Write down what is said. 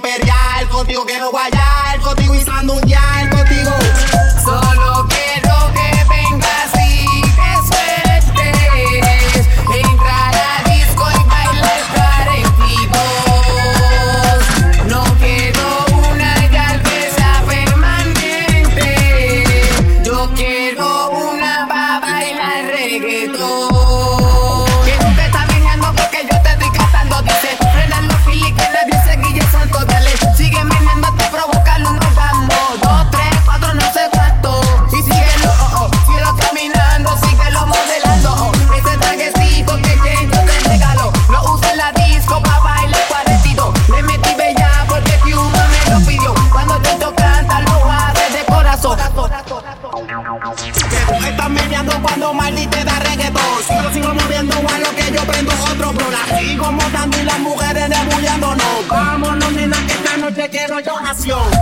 quiero pelear, contigo quiero guayar, contigo y sandunguear. bailando maldita da reggaetón. Solo sigo moviendo a lo que yo prendo otro bro. Sigo montando y las mujeres debullándolo. Vámonos, nena, que esta noche quiero yo acción.